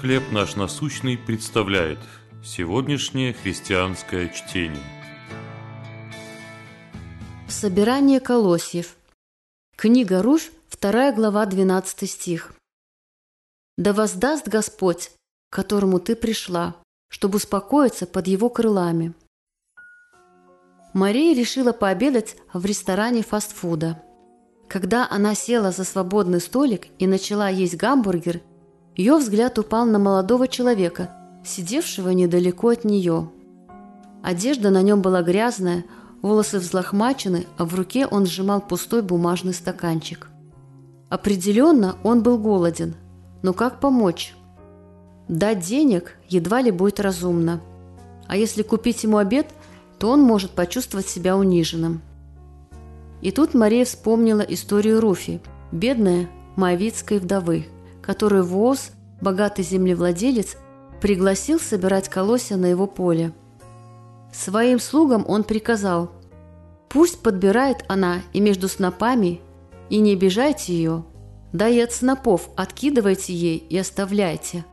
«Хлеб наш насущный» представляет сегодняшнее христианское чтение. Собирание колосьев. Книга Руфь, 2 глава, 12 стих. «Да воздаст Господь, к которому ты пришла, чтобы успокоиться под его крылами». Мария решила пообедать в ресторане фастфуда. Когда она села за свободный столик и начала есть гамбургер, ее взгляд упал на молодого человека, сидевшего недалеко от нее. Одежда на нем была грязная, волосы взлохмачены, а в руке он сжимал пустой бумажный стаканчик. Определенно он был голоден, но как помочь? Дать денег едва ли будет разумно. А если купить ему обед, то он может почувствовать себя униженным. И тут Мария вспомнила историю Руфи, бедная моавитской вдовы, которую Воз, богатый землевладелец, пригласил собирать колосья на его поле. Своим слугам он приказал, «Пусть подбирает она и между снопами, и не обижайте ее, да и от снопов откидывайте ей и оставляйте.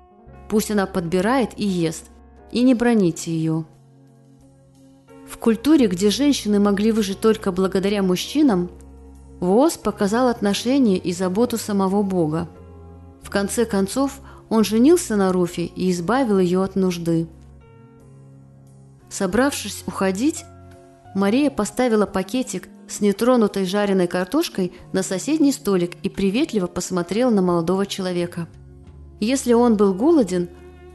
Пусть она подбирает и ест, и не броните ее». В культуре, где женщины могли выжить только благодаря мужчинам, Воз показал отношение и заботу самого Бога. Конце концов, он женился на Руфе и избавил ее от нужды. Собравшись уходить, Мария поставила пакетик с нетронутой жареной картошкой на соседний столик и приветливо посмотрела на молодого человека. Если он был голоден,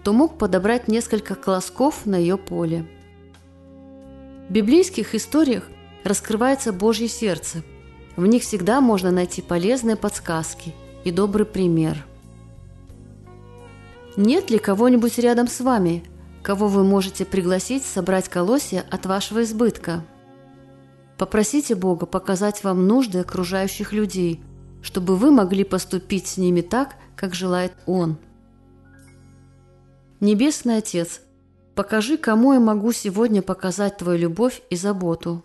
то мог подобрать несколько колосков на ее поле. В библейских историях раскрывается Божье сердце. В них всегда можно найти полезные подсказки и добрый пример. Нет ли кого-нибудь рядом с вами, кого вы можете пригласить собрать колосья от вашего избытка? Попросите Бога показать вам нужды окружающих людей, чтобы вы могли поступить с ними так, как желает Он. Небесный Отец – Покажи, кому я могу сегодня показать Твою любовь и заботу.